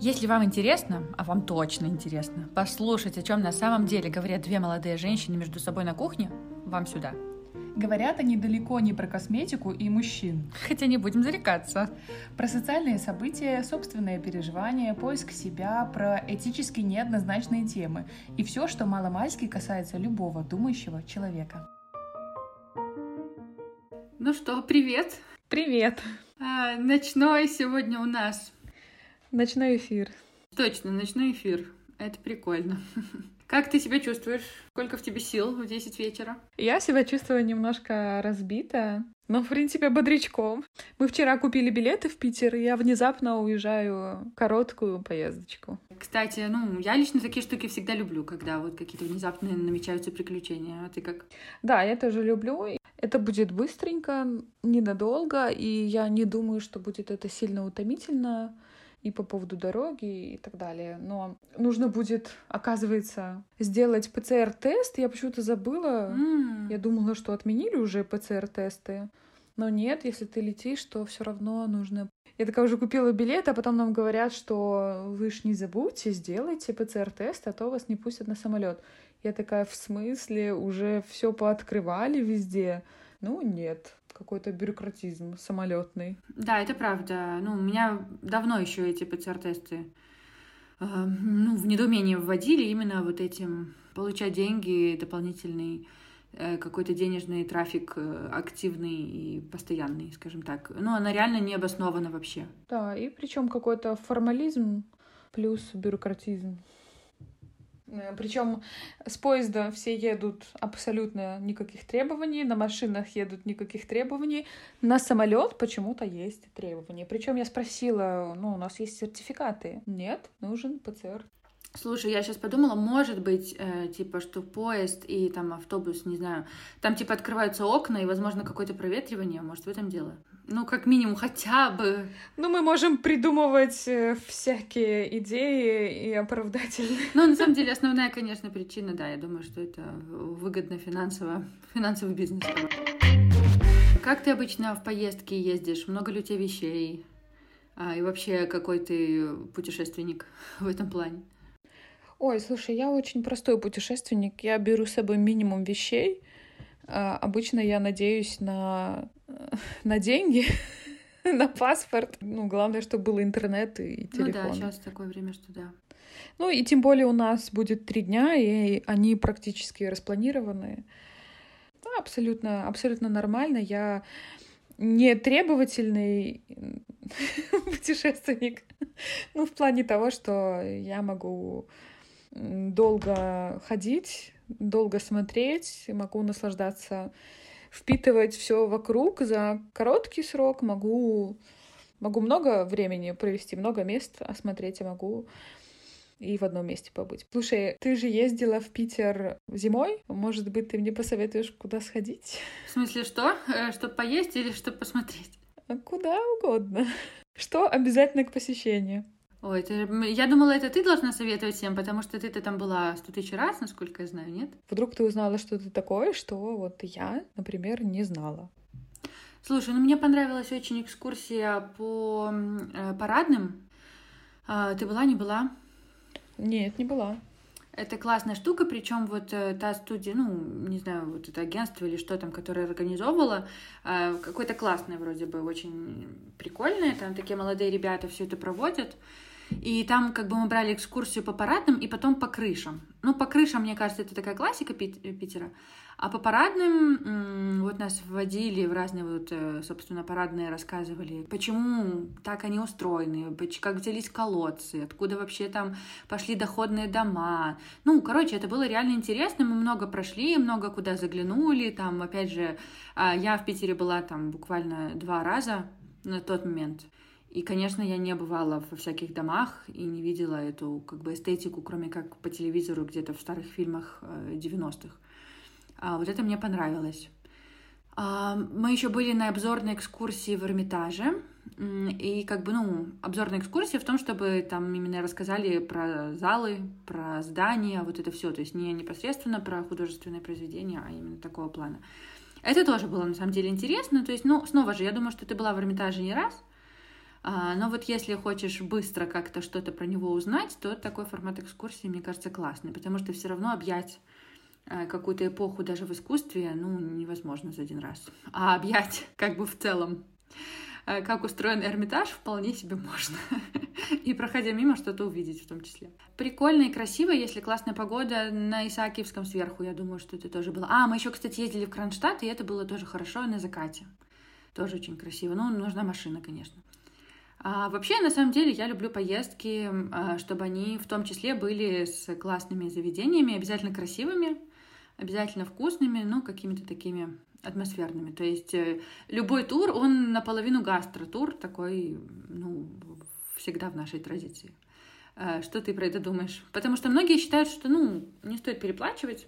Если вам интересно, а вам точно интересно, послушать, о чем на самом деле говорят две молодые женщины между собой на кухне, вам сюда. Говорят они далеко не про косметику и мужчин. Хотя не будем зарекаться. Про социальные события, собственные переживания, поиск себя, про этически неоднозначные темы и все, что маломальски касается любого думающего человека. Ну что, привет! Привет! А, ночной сегодня у нас Ночной эфир. Точно, ночной эфир. Это прикольно. Как ты себя чувствуешь? Сколько в тебе сил в 10 вечера? Я себя чувствую немножко разбито, но, в принципе, бодрячком. Мы вчера купили билеты в Питер, и я внезапно уезжаю в короткую поездочку. Кстати, ну, я лично такие штуки всегда люблю, когда вот какие-то внезапные намечаются приключения. А ты как? Да, я тоже люблю. Это будет быстренько, ненадолго, и я не думаю, что будет это сильно утомительно и по поводу дороги и так далее. Но нужно будет, оказывается, сделать ПЦР-тест. Я почему-то забыла. Mm. Я думала, что отменили уже ПЦР-тесты. Но нет, если ты летишь, то все равно нужно. Я такая уже купила билет, а потом нам говорят, что вы ж не забудьте, сделайте ПЦР-тест, а то вас не пустят на самолет. Я такая, в смысле, уже все пооткрывали везде? Ну, нет какой-то бюрократизм самолетный. Да, это правда. Ну, у меня давно еще эти ПЦР-тесты э, ну, в недоумение вводили именно вот этим получать деньги, дополнительный э, какой-то денежный трафик э, активный и постоянный, скажем так. Ну, она реально не обоснована вообще. Да, и причем какой-то формализм плюс бюрократизм. Э, Причем с поезда все едут абсолютно никаких требований, на машинах едут никаких требований, на самолет почему-то есть требования. Причем я спросила, ну, у нас есть сертификаты. Нет, нужен ПЦР. Слушай, я сейчас подумала, может быть, э, типа, что поезд и там автобус, не знаю, там типа открываются окна и, возможно, какое-то проветривание, может, в этом дело. Ну, как минимум, хотя бы. Ну, мы можем придумывать э, всякие идеи и оправдательные. Ну, на самом деле, основная, конечно, причина, да, я думаю, что это выгодно финансово, финансовый бизнес. Как ты обычно в поездке ездишь? Много ли у тебя вещей? А, и вообще, какой ты путешественник в этом плане? Ой, слушай, я очень простой путешественник. Я беру с собой минимум вещей. А, обычно я надеюсь на, на деньги, на паспорт. Ну, главное, чтобы был интернет и телефон. Ну да, сейчас такое время, что да. Ну и тем более у нас будет три дня, и они практически распланированы. Да, абсолютно, абсолютно нормально. Я не требовательный путешественник. Ну, в плане того, что я могу долго ходить, долго смотреть, могу наслаждаться, впитывать все вокруг за короткий срок, могу, могу много времени провести, много мест осмотреть, я могу и в одном месте побыть. Слушай, ты же ездила в Питер зимой. Может быть, ты мне посоветуешь, куда сходить? В смысле, что? Э, чтобы поесть или чтобы посмотреть? Куда угодно. Что обязательно к посещению? Ой, это, я думала, это ты должна советовать всем, потому что ты-то там была сто тысяч раз, насколько я знаю, нет? Вдруг ты узнала что-то такое, что вот я, например, не знала. Слушай, ну мне понравилась очень экскурсия по э, парадным. А, ты была, не была? Нет, не была. Это классная штука, причем вот э, та студия, ну, не знаю, вот это агентство или что там, которое организовывало, э, какое-то классное вроде бы, очень прикольное, там такие молодые ребята все это проводят. И там как бы мы брали экскурсию по парадным и потом по крышам. Ну, по крышам, мне кажется, это такая классика Питера. А по парадным вот нас вводили в разные вот, э, собственно, парадные рассказывали, почему так они устроены, как взялись колодцы, откуда вообще там пошли доходные дома. Ну, короче, это было реально интересно, мы много прошли, много куда заглянули, там, опять же, а, я в Питере была там буквально два раза на тот момент. И, конечно, я не бывала во всяких домах и не видела эту как бы эстетику, кроме как по телевизору где-то в старых фильмах 90-х. Э, а, вот это мне понравилось. А, мы еще были на обзорной экскурсии в Эрмитаже. И как бы, ну, обзорная экскурсия в том, чтобы там именно рассказали про залы, про здания, вот это все. То есть не непосредственно про художественное произведение, а именно такого плана. Это тоже было на самом деле интересно. То есть, ну, снова же, я думаю, что ты была в Эрмитаже не раз. А, но вот если хочешь быстро как-то что-то про него узнать, то такой формат экскурсии, мне кажется, классный, потому что все равно объять э, какую-то эпоху даже в искусстве, ну, невозможно за один раз. А объять как бы в целом Э, как устроен Эрмитаж, вполне себе можно. И проходя мимо, что-то увидеть в том числе. Прикольно и красиво, если классная погода на Исаакиевском сверху, я думаю, что это тоже было. А, мы еще, кстати, ездили в Кронштадт, и это было тоже хорошо на закате. Тоже очень красиво. Ну, нужна машина, конечно. А вообще, на самом деле, я люблю поездки, а, чтобы они в том числе были с классными заведениями, обязательно красивыми, обязательно вкусными, ну, какими-то такими атмосферными. То есть э, любой тур, он наполовину гастро-тур, такой, ну, всегда в нашей традиции. Э, что ты про это думаешь? Потому что многие считают, что, ну, не стоит переплачивать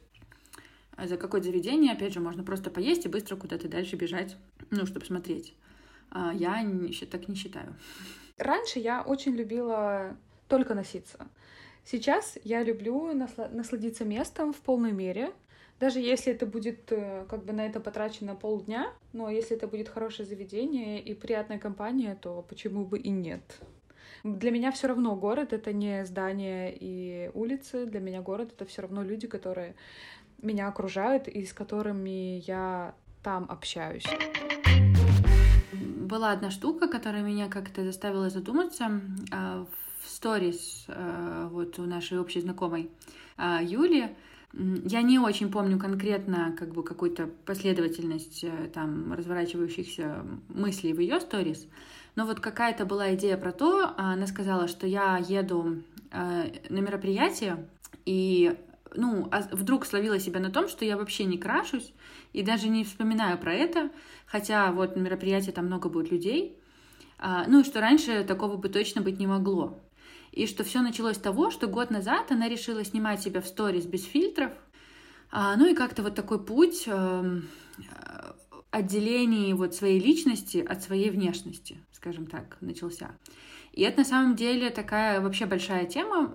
за какое-то заведение. Опять же, можно просто поесть и быстро куда-то дальше бежать, ну, чтобы смотреть. А я так не считаю. Раньше я очень любила только носиться. Сейчас я люблю насладиться местом в полной мере, даже если это будет, э, как бы на это потрачено полдня, но если это будет хорошее заведение и приятная компания, то почему бы и нет? Для меня все равно город это не здание и улицы, для меня город это все равно люди, которые меня окружают и с которыми я там общаюсь. Была одна штука, которая меня как-то заставила задуматься а, в сторис а, вот у нашей общей знакомой а, Юли. Я не очень помню конкретно как бы какую-то последовательность э, там разворачивающихся мыслей в ее сторис, но вот какая-то была идея про то, она сказала, что я еду э, на мероприятие и ну, а вдруг словила себя на том, что я вообще не крашусь и даже не вспоминаю про это, хотя вот на мероприятии там много будет людей, а, ну и что раньше такого бы точно быть не могло. И что все началось с того, что год назад она решила снимать себя в сторис без фильтров. А, ну и как-то вот такой путь э, отделения вот своей личности от своей внешности, скажем так, начался. И это на самом деле такая вообще большая тема.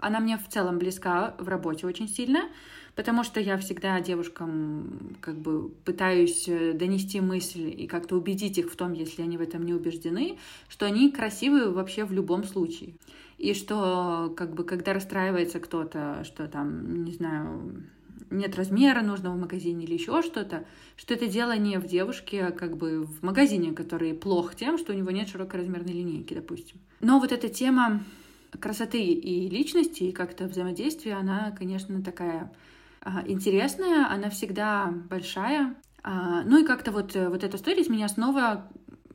Она мне в целом близка в работе очень сильно, потому что я всегда девушкам как бы пытаюсь э, донести мысль и как-то убедить их в том, если они в этом не убеждены, что они красивые вообще в любом случае. И что, как бы, когда расстраивается кто-то, что там, не знаю, нет размера нужного в магазине или еще что-то, что это дело не в девушке, а как бы в магазине, который плох тем, что у него нет широкой размерной линейки, допустим. Но вот эта тема красоты и личности, и как-то взаимодействия, она, конечно, такая а, интересная, она всегда большая. А, ну и как-то вот, э, вот эта история меня снова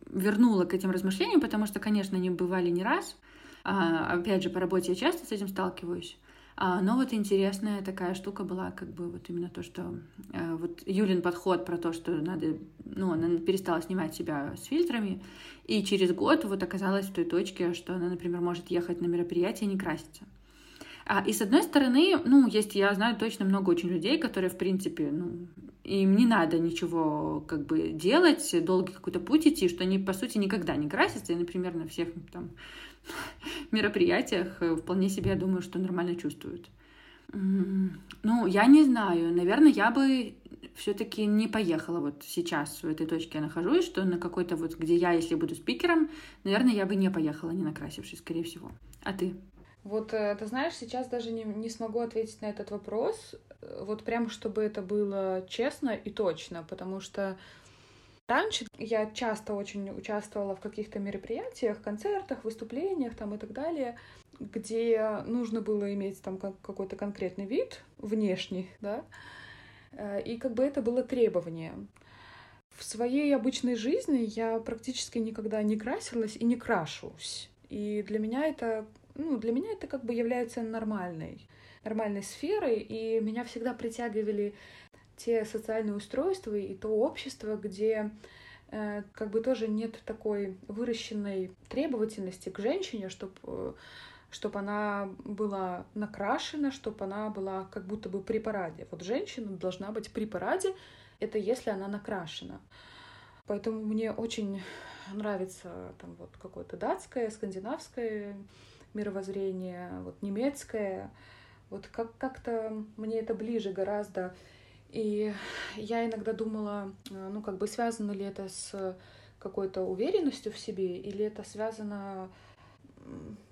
вернула к этим размышлениям, потому что, конечно, они бывали не раз. А, опять же, по работе я часто с этим сталкиваюсь. Но вот интересная такая штука была, как бы вот именно то, что э, вот Юлин подход про то, что надо, ну, она перестала снимать себя с фильтрами, и через год вот оказалась в той точке, что она, например, может ехать на мероприятие и не краситься. А, и с одной стороны, ну, есть, я знаю точно много очень людей, которые, в принципе, ну, им не надо ничего как бы делать, долгий какой-то путь идти, что они, по сути, никогда не красятся, и, например, на всех там мероприятиях э, вполне себе, я думаю, что нормально чувствуют. Ну, я не знаю. Наверное, я бы все-таки не поехала вот сейчас в этой точке я нахожусь, что на какой-то вот, где я, если буду спикером, наверное, я бы не поехала, не накрасившись, скорее всего. А ты? Вот, э, ты знаешь, сейчас даже не, не смогу ответить на этот вопрос, э, вот прям чтобы это было честно и точно, потому что раньше я часто очень участвовала в каких-то мероприятиях, концертах, выступлениях там и так далее, где нужно было иметь там какой-то конкретный вид внешний, да, э, и как бы это было требование. В своей обычной жизни я практически никогда не красилась и не крашусь. И для меня это ну, для меня это как бы является нормальной, нормальной сферой, и меня всегда притягивали те социальные устройства и то общество, где э, как бы тоже нет такой выращенной требовательности к женщине, чтобы э, чтобы она была накрашена, чтобы она была как будто бы при параде. Вот женщина должна быть при параде, это если она накрашена. Поэтому мне очень нравится там вот какое-то датское, скандинавское мировоззрение, вот немецкое, вот как- как-то мне это ближе гораздо. И я иногда думала, э, ну, как бы связано ли это с какой-то уверенностью в себе, или это связано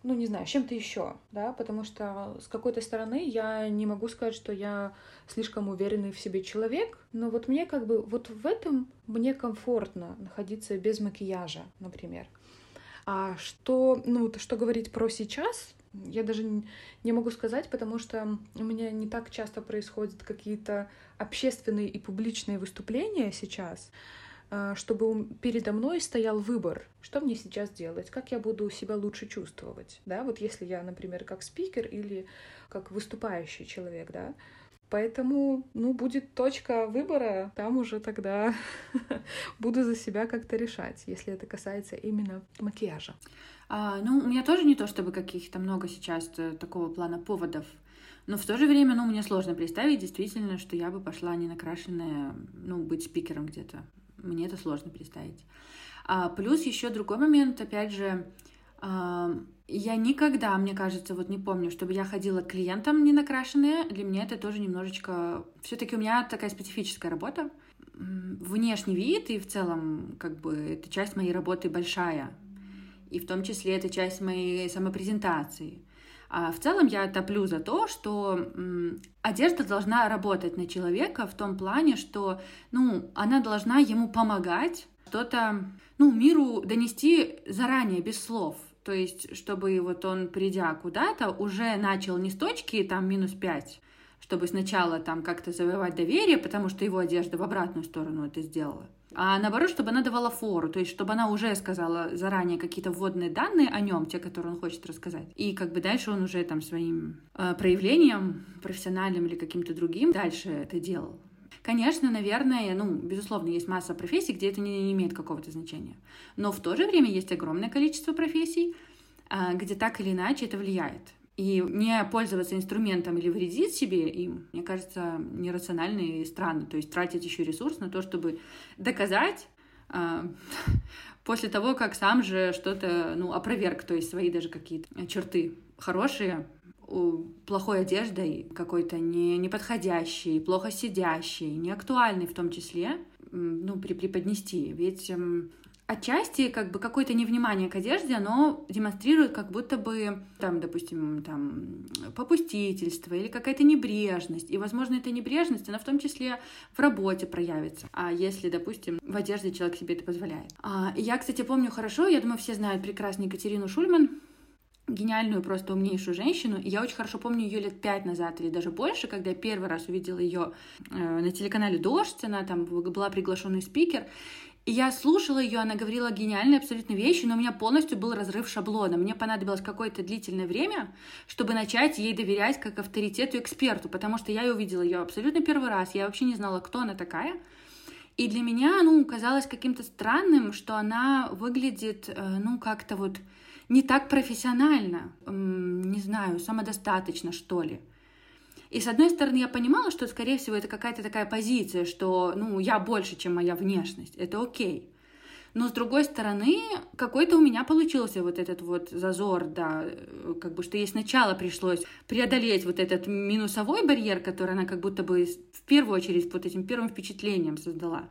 ну, не знаю, с чем-то еще, да, потому что с какой-то стороны я не могу сказать, что я слишком уверенный в себе человек, но вот мне как бы, вот в этом мне комфортно находиться без макияжа, например. А что, ну, что говорить про сейчас, я даже не могу сказать, потому что у меня не так часто происходят какие-то общественные и публичные выступления сейчас, а, чтобы передо мной стоял выбор, что мне сейчас делать, как я буду себя лучше чувствовать, да, вот если я, например, как спикер или как выступающий человек, да, Поэтому, ну, будет точка выбора, там уже тогда буду за себя как-то решать, если это касается именно макияжа. А, ну, у меня тоже не то, чтобы каких-то много сейчас э, такого плана поводов. Но в то же время, ну, мне сложно представить действительно, что я бы пошла не накрашенная, ну, быть спикером где-то. Мне это сложно представить. А, плюс еще другой момент, опять же, я никогда, мне кажется, вот не помню, чтобы я ходила к клиентам не накрашенные. Для меня это тоже немножечко... все таки у меня такая специфическая работа. Внешний вид и в целом, как бы, это часть моей работы большая. И в том числе это часть моей самопрезентации. А в целом я топлю за то, что одежда должна работать на человека в том плане, что ну, она должна ему помогать что-то ну, миру донести заранее, без слов. То есть, чтобы вот он, придя куда-то, уже начал не с точки там минус 5, чтобы сначала там как-то завоевать доверие, потому что его одежда в обратную сторону это сделала. А наоборот, чтобы она давала фору, то есть чтобы она уже сказала заранее какие-то вводные данные о нем, те, которые он хочет рассказать. И как бы дальше он уже там своим э, проявлением, профессиональным или каким-то другим, дальше это делал. Конечно, наверное, ну, безусловно, есть масса профессий, где это не, имеет какого-то значения. Но в то же время есть огромное количество профессий, а, где так или иначе это влияет. И не пользоваться инструментом или вредить себе им, мне кажется, нерационально и странно. То есть тратить еще ресурс на то, чтобы доказать э, после того, как сам же что-то, ну, опроверг, то есть свои даже какие-то черты хорошие, плохой одеждой, какой-то не, неподходящей, плохо сидящей, неактуальной в том числе, ну, при, преподнести. Ведь эм, отчасти как бы какое-то невнимание к одежде, оно демонстрирует как будто бы, там, допустим, там, попустительство или какая-то небрежность. И, возможно, эта небрежность, она в том числе в работе проявится. А если, допустим, в одежде человек себе это позволяет. А, я, кстати, помню хорошо, я думаю, все знают прекрасно Екатерину Шульман, гениальную, просто умнейшую женщину. И я очень хорошо помню ее лет пять назад или даже больше, когда я первый раз увидела ее э, на телеканале «Дождь», она там была приглашенный спикер. И я слушала ее, она говорила гениальные абсолютно вещи, но у меня полностью был разрыв шаблона. Мне понадобилось какое-то длительное время, чтобы начать ей доверять как авторитету эксперту, потому что я увидела ее абсолютно первый раз, я вообще не знала, кто она такая. И для меня, ну, казалось каким-то странным, что она выглядит, э, ну, как-то вот не так профессионально, не знаю, самодостаточно, что ли. И с одной стороны, я понимала, что, скорее всего, это какая-то такая позиция, что, ну, я больше, чем моя внешность, это окей. Но с другой стороны, какой-то у меня получился вот этот вот зазор, да, как бы, что ей сначала пришлось преодолеть вот этот минусовой барьер, который она как будто бы в первую очередь вот этим первым впечатлением создала.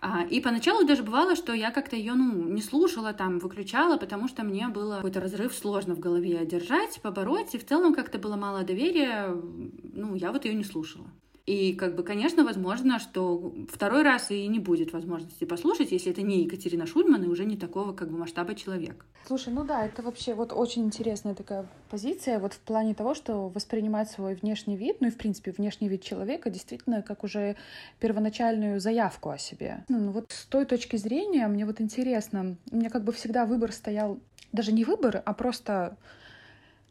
А, и поначалу даже бывало, что я как-то ее, ну, не слушала, там, выключала, потому что мне было какой-то разрыв сложно в голове держать, побороть, и в целом как-то было мало доверия, ну, я вот ее не слушала. И, как бы, конечно, возможно, что второй раз и не будет возможности послушать, если это не Екатерина Шульман и уже не такого, как бы, масштаба человек. Слушай, ну да, это вообще вот очень интересная такая позиция, вот в плане того, что воспринимать свой внешний вид, ну и, в принципе, внешний вид человека действительно как уже первоначальную заявку о себе. Ну, вот с той точки зрения мне вот интересно, у меня как бы всегда выбор стоял, даже не выбор, а просто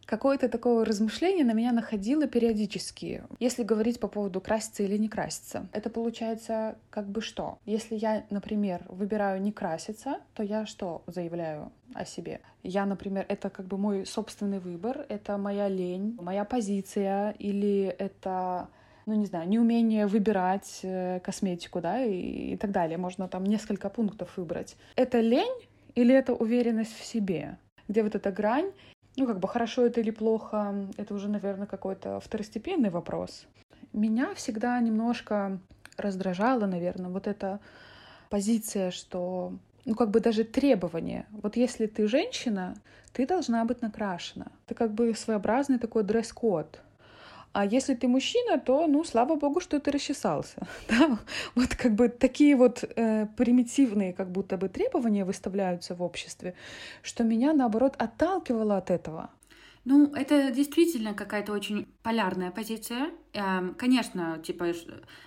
какое-то такое размышление на меня находило периодически. Если говорить по поводу краситься или не краситься, это получается как бы что? Если я, например, выбираю не краситься, то я что заявляю о себе? Я, например, это как бы мой собственный выбор, это моя лень, моя позиция или это ну, не знаю, неумение выбирать э, косметику, да, и, и так далее. Можно там несколько пунктов выбрать. Это лень или это уверенность в себе? Где вот эта грань? Ну, как бы хорошо это или плохо, это уже, наверное, какой-то второстепенный вопрос. Меня всегда немножко раздражала, наверное, вот эта позиция, что ну, как бы даже требование. Вот если ты женщина, ты должна быть накрашена. Это как бы своеобразный такой дресс-код. А если ты мужчина, то, ну, слава богу, что ты расчесался. Да? Вот как бы такие вот э, примитивные как будто бы требования выставляются в обществе, что меня, наоборот, отталкивало от этого. Ну, это действительно какая-то очень полярная позиция. Эм, конечно, типа,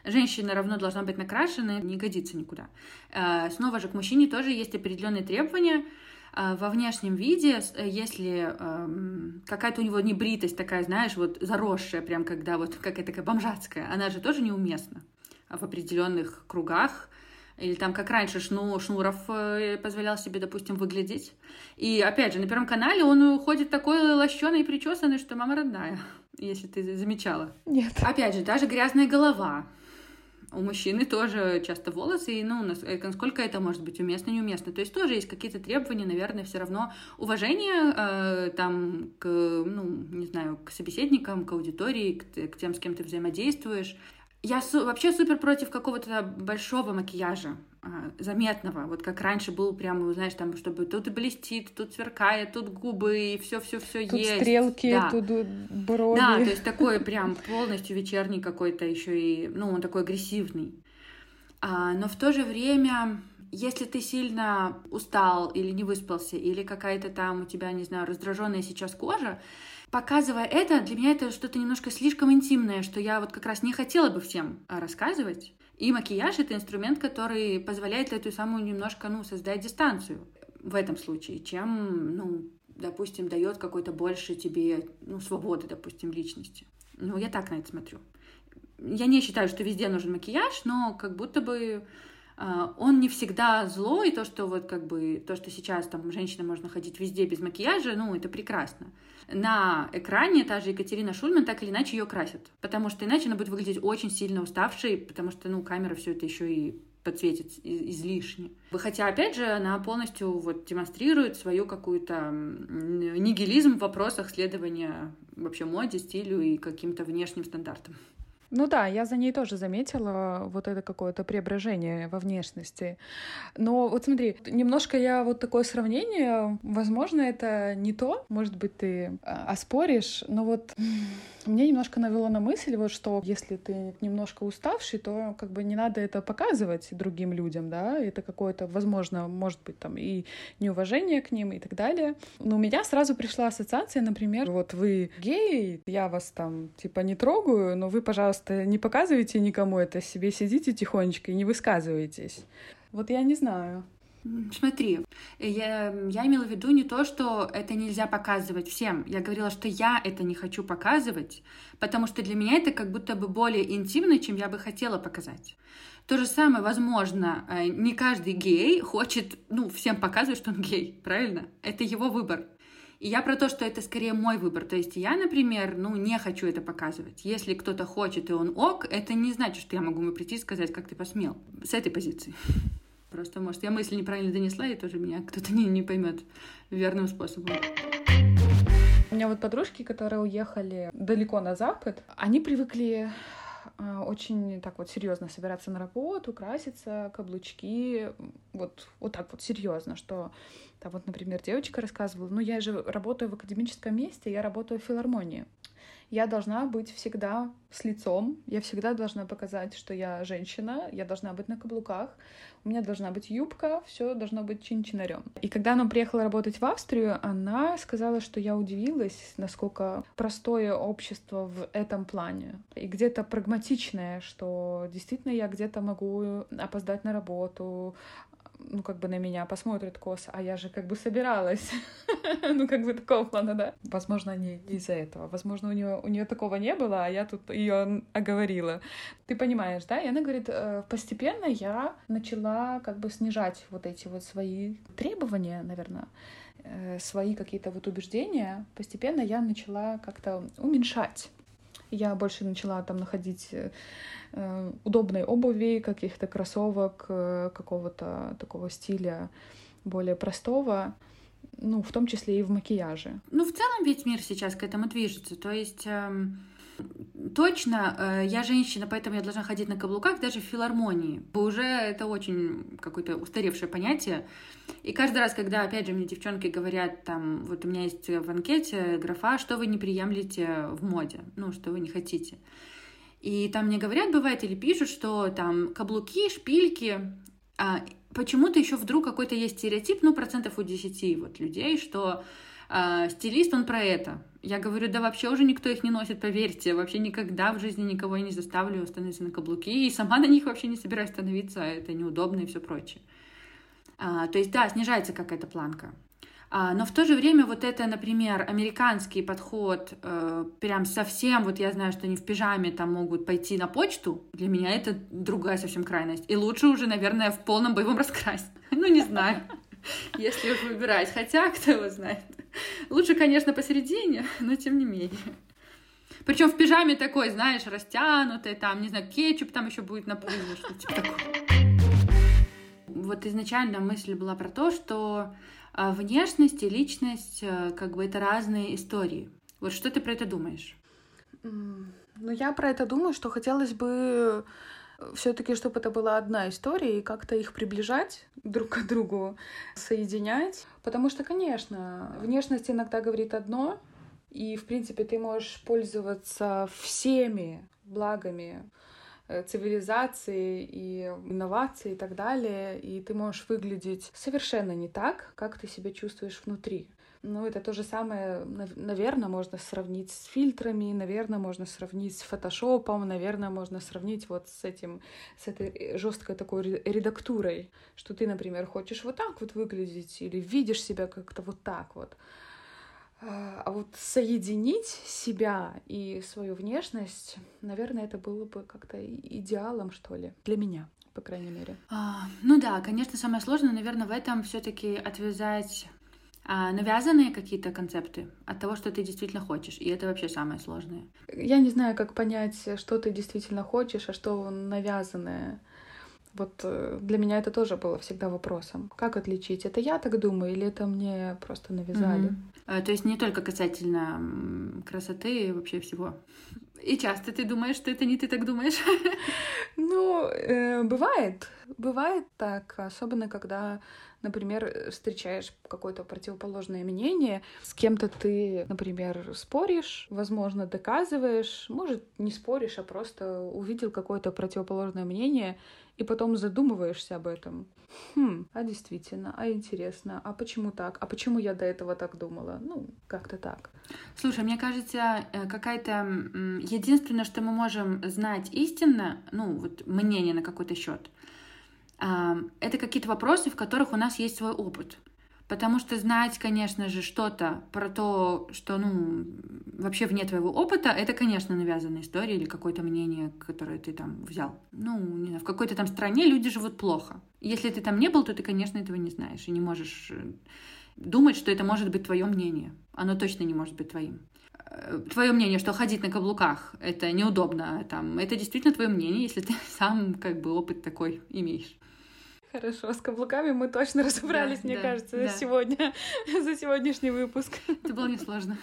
женщина равно должна быть накрашена, не годится никуда. Э, снова же к мужчине тоже есть определенные требования, во внешнем виде, э, если э, какая-то у него небритость такая, знаешь, вот заросшая, прям когда вот какая-то такая бомжатская, она же тоже неуместна в определенных кругах. Или там, как раньше, Шну, Шнуров э, позволял себе, допустим, выглядеть. И, опять же, на Первом канале он ходит такой лощеный и причесанный, что мама родная, если ты замечала. Нет. Опять же, даже грязная голова у мужчины тоже часто волосы, и, ну, э, насколько это может быть уместно, неуместно. То есть тоже есть какие-то требования, наверное, все равно уважение э, там к, ну, не знаю, к собеседникам, к аудитории, к, к тем, с кем ты взаимодействуешь. Я су- вообще супер против какого-то большого макияжа, э, заметного. Вот как раньше был прям, знаешь, там, чтобы тут и блестит, тут сверкает, тут губы, и все-все-все есть. Тут стрелки, да. тут брови. Да, то есть такой прям полностью вечерний какой-то еще и, ну, он такой агрессивный. А, но в то же время если ты сильно устал или не выспался, или какая-то там у тебя, не знаю, раздраженная сейчас кожа, показывая это, для меня это что-то немножко слишком интимное, что я вот как раз не хотела бы всем а, рассказывать. И макияж — это инструмент, который позволяет эту самую немножко, ну, создать дистанцию в этом случае, чем, ну, допустим, дает какой-то больше тебе, ну, свободы, допустим, личности. Ну, я так на это смотрю. Я не считаю, что везде нужен макияж, но как будто бы он не всегда зло, и то, что вот как бы, то, что сейчас там женщина можно ходить везде без макияжа, ну, это прекрасно. На экране та же Екатерина Шульман так или иначе ее красит, потому что иначе она будет выглядеть очень сильно уставшей, потому что, ну, камера все это еще и подсветит излишне. Хотя, опять же, она полностью вот демонстрирует свою какую-то нигилизм в вопросах следования вообще моде, стилю и каким-то внешним стандартам. Ну да, я за ней тоже заметила вот это какое-то преображение во внешности. Но вот смотри, немножко я вот такое сравнение, возможно, это не то, может быть, ты а, оспоришь, но вот мне немножко навело на мысль, вот что если ты немножко уставший, то как бы не надо это показывать другим людям, да, это какое-то, возможно, может быть там и неуважение к ним и так далее. Но у меня сразу пришла ассоциация, например, вот вы геи, я вас там типа не трогаю, но вы, пожалуйста, не показывайте никому это себе, сидите тихонечко и не высказывайтесь. Вот я не знаю. Смотри, я, я имела в виду не то, что это нельзя показывать всем. Я говорила, что я это не хочу показывать, потому что для меня это как будто бы более интимно, чем я бы хотела показать. То же самое, возможно, э, не каждый гей хочет, ну, всем показывать, что он гей, правильно? Это его выбор. И я про то, что это скорее мой выбор. То есть я, например, ну, не хочу это показывать. Если кто-то хочет, и он ок, это не значит, что я могу ему прийти и сказать, как ты посмел. С этой позиции. Просто, может, я мысль неправильно донесла, и тоже меня кто-то не, не поймет верным способом. У меня вот подружки, которые уехали далеко на запад, они привыкли а, очень так вот серьезно собираться на работу, краситься, каблучки, вот, вот так вот серьезно, что там вот, например, девочка рассказывала, ну я же работаю в академическом месте, я работаю в филармонии я должна быть всегда с лицом, я всегда должна показать, что я женщина, я должна быть на каблуках, у меня должна быть юбка, все должно быть чин-чинарем. И когда она приехала работать в Австрию, она сказала, что я удивилась, насколько простое общество в этом плане. И где-то прагматичное, что действительно я где-то могу опоздать на работу, ну, как бы на меня посмотрит косо, а я же как бы собиралась. ну, как бы такого плана, да. Возможно, не из-за этого. Возможно, у нее, у нее такого не было, а я тут ее оговорила. Ты понимаешь, да? И она говорит, «Э, постепенно я начала как бы снижать вот эти вот свои требования, наверное, э, свои какие-то вот убеждения. Постепенно я начала как-то уменьшать. Я больше начала там находить э, Э, удобной обуви, каких-то кроссовок, э, какого-то такого стиля более простого, ну, в том числе и в макияже. Ну, в целом ведь мир сейчас к этому движется. То есть, эм, точно, э, я женщина, поэтому я должна ходить на каблуках даже в филармонии. Уже это очень какое-то устаревшее понятие. И каждый раз, когда, опять же, мне девчонки говорят, там, вот у меня есть в анкете графа, что вы не приемлете в моде, ну, что вы не хотите. И там мне говорят, бывает, или пишут, что там каблуки, шпильки, а почему-то еще вдруг какой-то есть стереотип, ну, процентов у 10 вот людей, что а, стилист, он про это. Я говорю, да вообще уже никто их не носит, поверьте, вообще никогда в жизни никого я не заставлю становиться на каблуки, и сама на них вообще не собираюсь становиться, это неудобно и все прочее. А, то есть, да, снижается какая-то планка. А, но в то же время вот это, например, американский подход, э, прям совсем, вот я знаю, что они в пижаме там могут пойти на почту, для меня это другая совсем крайность. И лучше уже, наверное, в полном боевом раскрасе. Ну, не знаю, если уж выбирать. Хотя, кто его знает. Лучше, конечно, посередине, но тем не менее. Причем в пижаме такой, знаешь, растянутый, там, не знаю, кетчуп там еще будет на пыльно, что типа такое. Вот изначально мысль была про то, что а, внешность и личность, э, как бы это разные истории. Вот что ты про это думаешь? Ну, я про это думаю, что хотелось бы все-таки, чтобы это была одна история и как-то их приближать друг к другу, соединять. Потому что, конечно, внешность иногда говорит одно, и, в принципе, ты можешь пользоваться всеми благами Э, цивилизации и инноваций и так далее, и ты можешь выглядеть совершенно не так, как ты себя чувствуешь внутри. Ну, это то же самое, наверное, можно сравнить с фильтрами, наверное, можно сравнить с фотошопом, наверное, можно сравнить вот с этим, с этой жесткой такой редактурой, что ты, например, хочешь вот так вот выглядеть или видишь себя как-то вот так вот. А, а вот соединить себя и свою внешность, наверное, это было бы как-то идеалом, что ли, для меня, по крайней мере. А, ну да, конечно, самое сложное, наверное, в этом все-таки отвязать навязанные какие-то концепты от того, что ты действительно хочешь. И это вообще самое сложное. Я не знаю, как понять, что ты действительно хочешь, а что навязанное. Вот э, для меня это тоже было всегда вопросом. Как отличить? Это я так думаю или это мне просто навязали? Mm-hmm. То есть не только касательно красоты и вообще всего. И часто ты думаешь, что это не ты так думаешь? Ну, э, бывает. Бывает так, особенно когда например, встречаешь какое-то противоположное мнение, с кем-то ты, например, споришь, возможно, доказываешь, может, не споришь, а просто увидел какое-то противоположное мнение, и потом задумываешься об этом. Хм, а действительно, а интересно, а почему так? А почему я до этого так думала? Ну, как-то так. Слушай, мне кажется, э, какая-то единственное, что мы можем знать истинно, ну, вот мнение на какой-то счет, это какие-то вопросы, в которых у нас есть свой опыт. Потому что знать, конечно же, что-то про то, что, ну, вообще вне твоего опыта, это, конечно, навязанная история или какое-то мнение, которое ты там взял. Ну, не знаю, в какой-то там стране люди живут плохо. Если ты там не был, то ты, конечно, этого не знаешь и не можешь э, думать, что это может быть твое мнение. Оно точно не может быть твоим. Э, твое мнение, что ходить на каблуках это неудобно, там, это действительно твое мнение, если ты сам как бы опыт такой имеешь. Хорошо, с каблуками мы точно разобрались, да, мне да, кажется, да. сегодня, за сегодняшний выпуск. Это было несложно.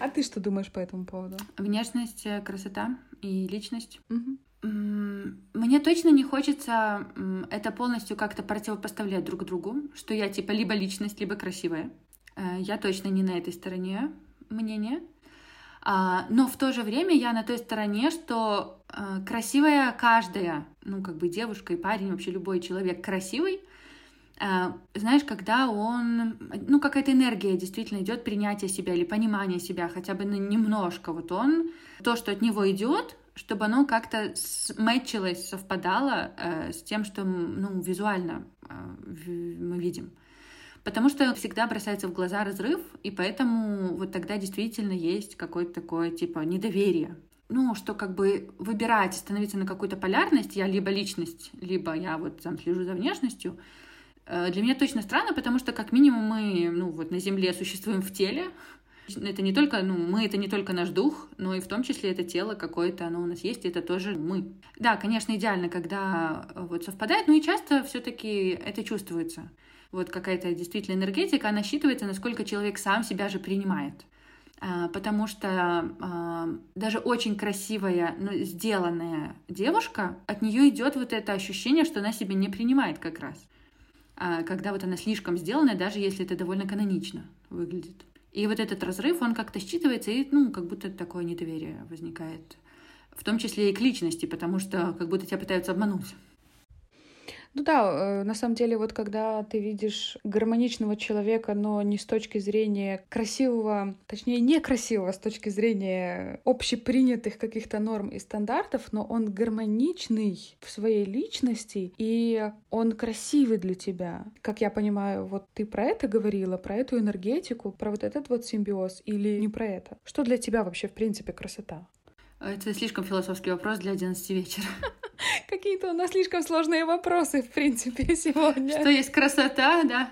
А ты что думаешь по этому поводу? Внешность, э, красота и личность. Угу. Мне точно не хочется это полностью как-то противопоставлять друг другу, что я типа либо личность, либо красивая. Э, я точно не на этой стороне мнения. А, но в то же время я на той стороне, что а, красивая каждая, ну, как бы девушка и парень, вообще любой человек красивый, а, знаешь, когда он, ну, какая-то энергия действительно идет, принятие себя или понимание себя, хотя бы немножко, вот он, то, что от него идет, чтобы оно как-то мэтчилось, совпадало э, с тем, что, ну, визуально э, мы видим. Потому что всегда бросается в глаза разрыв, и поэтому вот тогда действительно есть какое-то такое типа недоверие. Ну, что как бы выбирать, становиться на какую-то полярность, я либо личность, либо я вот там слежу за внешностью, э, для меня точно странно, потому что как минимум мы, ну вот на Земле существуем в теле, это не только, ну, мы это не только наш дух, но и в том числе это тело какое-то, оно у нас есть, это тоже мы. Да, конечно, идеально, когда вот совпадает, но и часто все-таки это чувствуется вот какая-то действительно энергетика, она считывается, насколько человек сам себя же принимает. А, потому что а, даже очень красивая, но сделанная девушка, от нее идет вот это ощущение, что она себя не принимает как раз. А, когда вот она слишком сделанная, даже если это довольно канонично выглядит. И вот этот разрыв, он как-то считывается, и, ну, как будто такое недоверие возникает. В том числе и к личности, потому что как будто тебя пытаются обмануть. Ну да, э, на самом деле, вот когда ты видишь гармоничного человека, но не с точки зрения красивого, точнее, некрасивого с точки зрения общепринятых каких-то норм и стандартов, но он гармоничный в своей личности, и он красивый для тебя. Как я понимаю, вот ты про это говорила, про эту энергетику, про вот этот вот симбиоз, или не про это? Что для тебя вообще, в принципе, красота? Это слишком философский вопрос для 11 вечера. Какие-то у нас слишком сложные вопросы, в принципе, сегодня. Что есть красота, да?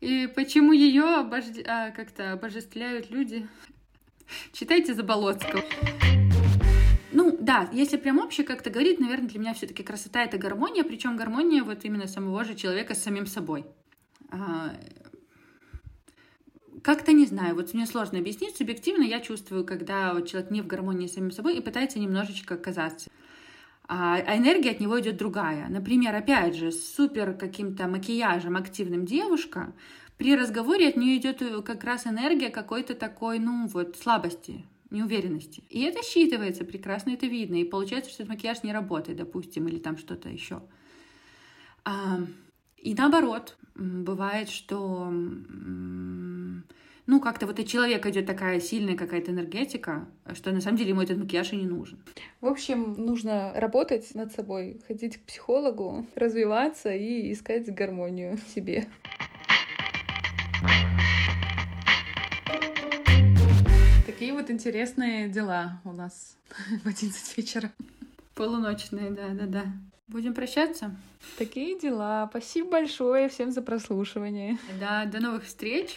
И почему ее обожд... а, как-то обожествляют люди? Читайте Заболоцкого. Ну, да, если прям общее как-то говорить, наверное, для меня все-таки красота это гармония, причем гармония вот именно самого же человека с самим собой. А, как-то не знаю, вот мне сложно объяснить. Субъективно я чувствую, когда человек не в гармонии с самим собой и пытается немножечко казаться а, а энергия от него идет другая. Например, опять же, с супер каким-то макияжем активным девушка, при разговоре от нее идет э, как раз энергия какой-то такой, ну вот, слабости, неуверенности. И это считывается прекрасно, это видно. И получается, что этот макияж не работает, допустим, или там что-то еще. И наоборот, бывает, что ну, как-то вот у человека идет такая сильная какая-то энергетика, что на самом деле ему этот макияж и не нужен. В общем, нужно работать над собой, ходить к психологу, развиваться и искать гармонию в себе. Такие вот интересные дела у нас в 11 вечера. Полуночные, да-да-да. Будем прощаться? Такие дела. Спасибо большое всем за прослушивание. Да, до новых встреч.